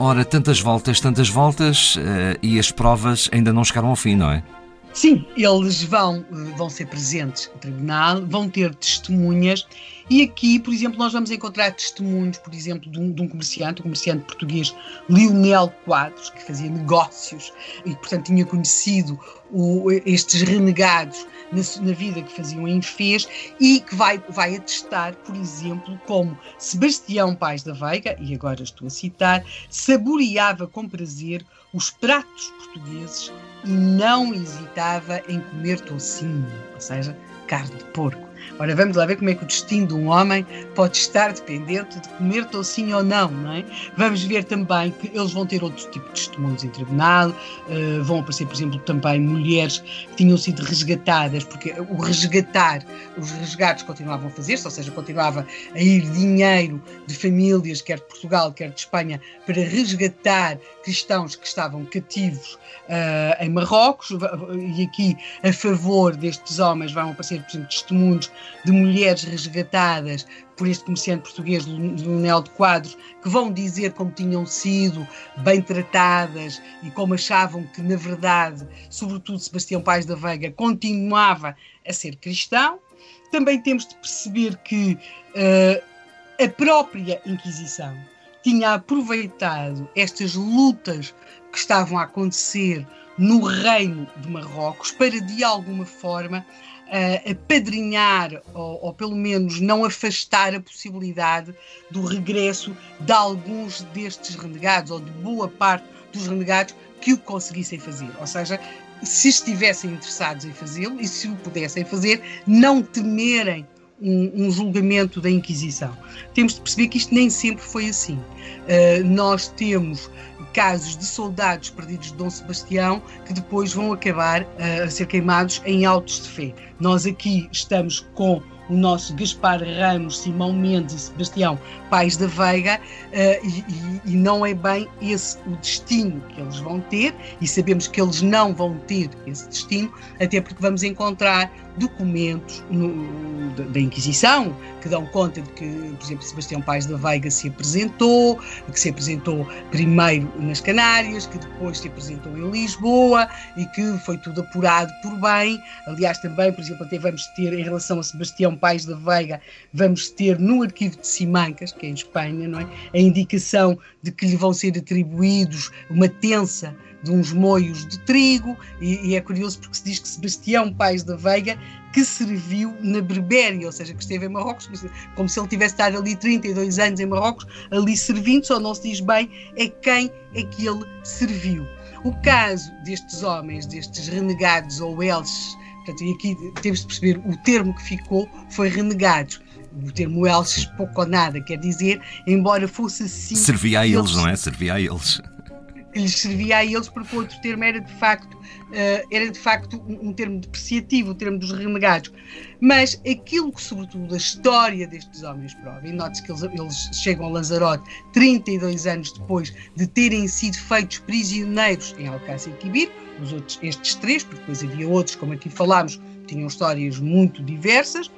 Ora, tantas voltas, tantas voltas uh, e as provas ainda não chegaram ao fim, não é? Sim, eles vão, eh, vão ser presentes no tribunal, vão ter testemunhas e aqui, por exemplo, nós vamos encontrar testemunhos, por exemplo, de um, de um comerciante, um comerciante português, Lionel Quadros, que fazia negócios e, portanto, tinha conhecido o, estes renegados na, na, vida que faziam em Fez e que vai, vai atestar, por exemplo, como Sebastião Pais da Veiga, e agora estou a citar, saboreava com prazer os pratos portugueses e não hesitava em comer toucinho, ou seja, carne de porco. Ora, vamos lá ver como é que o destino de um homem pode estar dependente de comer toucinho ou não, não é? Vamos ver também que eles vão ter outro tipo de testemunhos em tribunal, uh, vão aparecer, por exemplo, também mulheres que tinham sido resgatadas, porque o resgatar, os resgates continuavam a fazer-se, ou seja, continuava a ir dinheiro de famílias, quer de Portugal, quer de Espanha, para resgatar cristãos que estavam cativos uh, em Marrocos, e aqui a favor destes homens vão aparecer, por exemplo, testemunhos de mulheres resgatadas por este comerciante português, Leonel de Quadros, que vão dizer como tinham sido bem tratadas e como achavam que, na verdade, sobretudo Sebastião Pais da Veiga, continuava a ser cristão. Também temos de perceber que uh, a própria Inquisição tinha aproveitado estas lutas que estavam a acontecer no reino de Marrocos para, de alguma forma, uh, apadrinhar ou, ou, pelo menos não afastar a possibilidade do regresso de alguns destes renegados ou de boa parte dos renegados que o conseguissem fazer. Ou seja, se estivessem interessados em fazê-lo e se o pudessem fazer, não temerem um, um, julgamento da Inquisição. Temos de perceber que isto nem sempre foi assim. Uh, nós temos casos de soldados perdidos de Dom Sebastião que depois vão acabar uh, a ser queimados em autos de fé. Nós aqui estamos com o nosso Gaspar Ramos, Simão Mendes e Sebastião Pais da Veiga, uh, e, e, não é bem esse o destino que eles vão ter, e sabemos que eles não vão ter esse destino, até porque vamos encontrar documentos no, da Inquisição que dão conta de que, por exemplo, Sebastião Pais da Veiga se apresentou, que se apresentou primeiro nas Canárias, que depois se apresentou em Lisboa e que foi tudo apurado por bem. Aliás, também, por exemplo, até vamos ter, em relação a Sebastião Pais da Veiga, vamos ter no arquivo de Simancas, que é em Espanha, não é? a indicação de que lhe vão ser atribuídos uma tensa de uns moios de trigo, e, e, é curioso porque se diz que Sebastião Pais da Veiga que serviu na Berbéria, ou seja, que esteve em Marrocos, como se ele tivesse estado ali 32 anos em Marrocos, ali servindo, só não se diz bem é quem é que ele serviu. O caso destes homens, destes renegados ou elches, portanto, e aqui temos de perceber, o termo que ficou foi renegados. O termo elches pouco ou nada quer dizer, embora fosse assim. Servia a eles, eles não é? Servia a eles lhes servia a eles, porque o outro termo era de facto, uh, era de facto um, um, termo depreciativo, o termo dos renegados. Mas aquilo que, sobretudo, a história destes homens prova, e note-se que eles, eles, chegam a Lanzarote 32 anos depois de terem sido feitos prisioneiros em Alcácer Quibir, os outros, estes três, porque depois havia outros, como aqui falámos, tinham histórias muito diversas.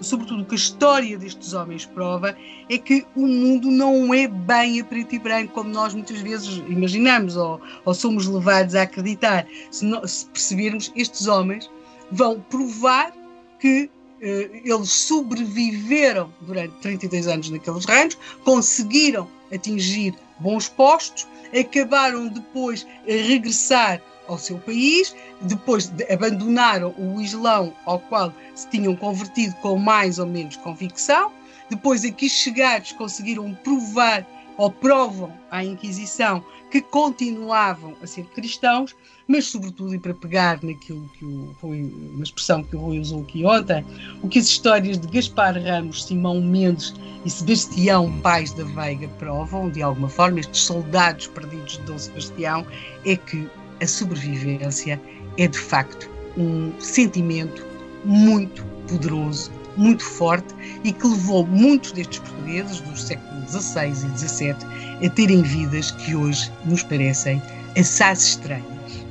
Sobretudo, o que a história destes homens prova é que o mundo não é bem a preto e branco, como nós muitas vezes imaginamos ou, ou somos levados a acreditar. Se, não, se percebermos, estes homens vão provar que eh, eles sobreviveram durante 32 anos naqueles reinos, conseguiram atingir bons postos, acabaram depois a regressar ao seu país, depois de abandonaram o Islão ao qual se tinham convertido com mais ou menos convicção, depois aqui chegados conseguiram provar ou provam à Inquisição que continuavam a ser cristãos, mas sobretudo, e para pegar naquilo que o Rui, uma expressão que o Rui usou aqui ontem, o que as histórias de Gaspar Ramos, Simão Mendes e Sebastião Pais da Veiga provam, de alguma forma, estes soldados perdidos de Dom Sebastião, é que a sobrevivência é de facto um sentimento muito poderoso muito forte e que levou muitos destes portugueses dos séculos XVI e XVII a terem vidas que hoje nos parecem assaz estranhas.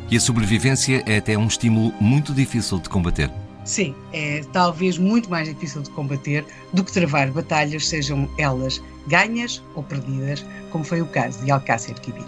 E a sobrevivência é até um estímulo muito difícil de combater. Sim, é talvez muito mais difícil de combater do que travar batalhas, sejam elas ganhas ou perdidas, como foi o caso de Alcácer Quibir.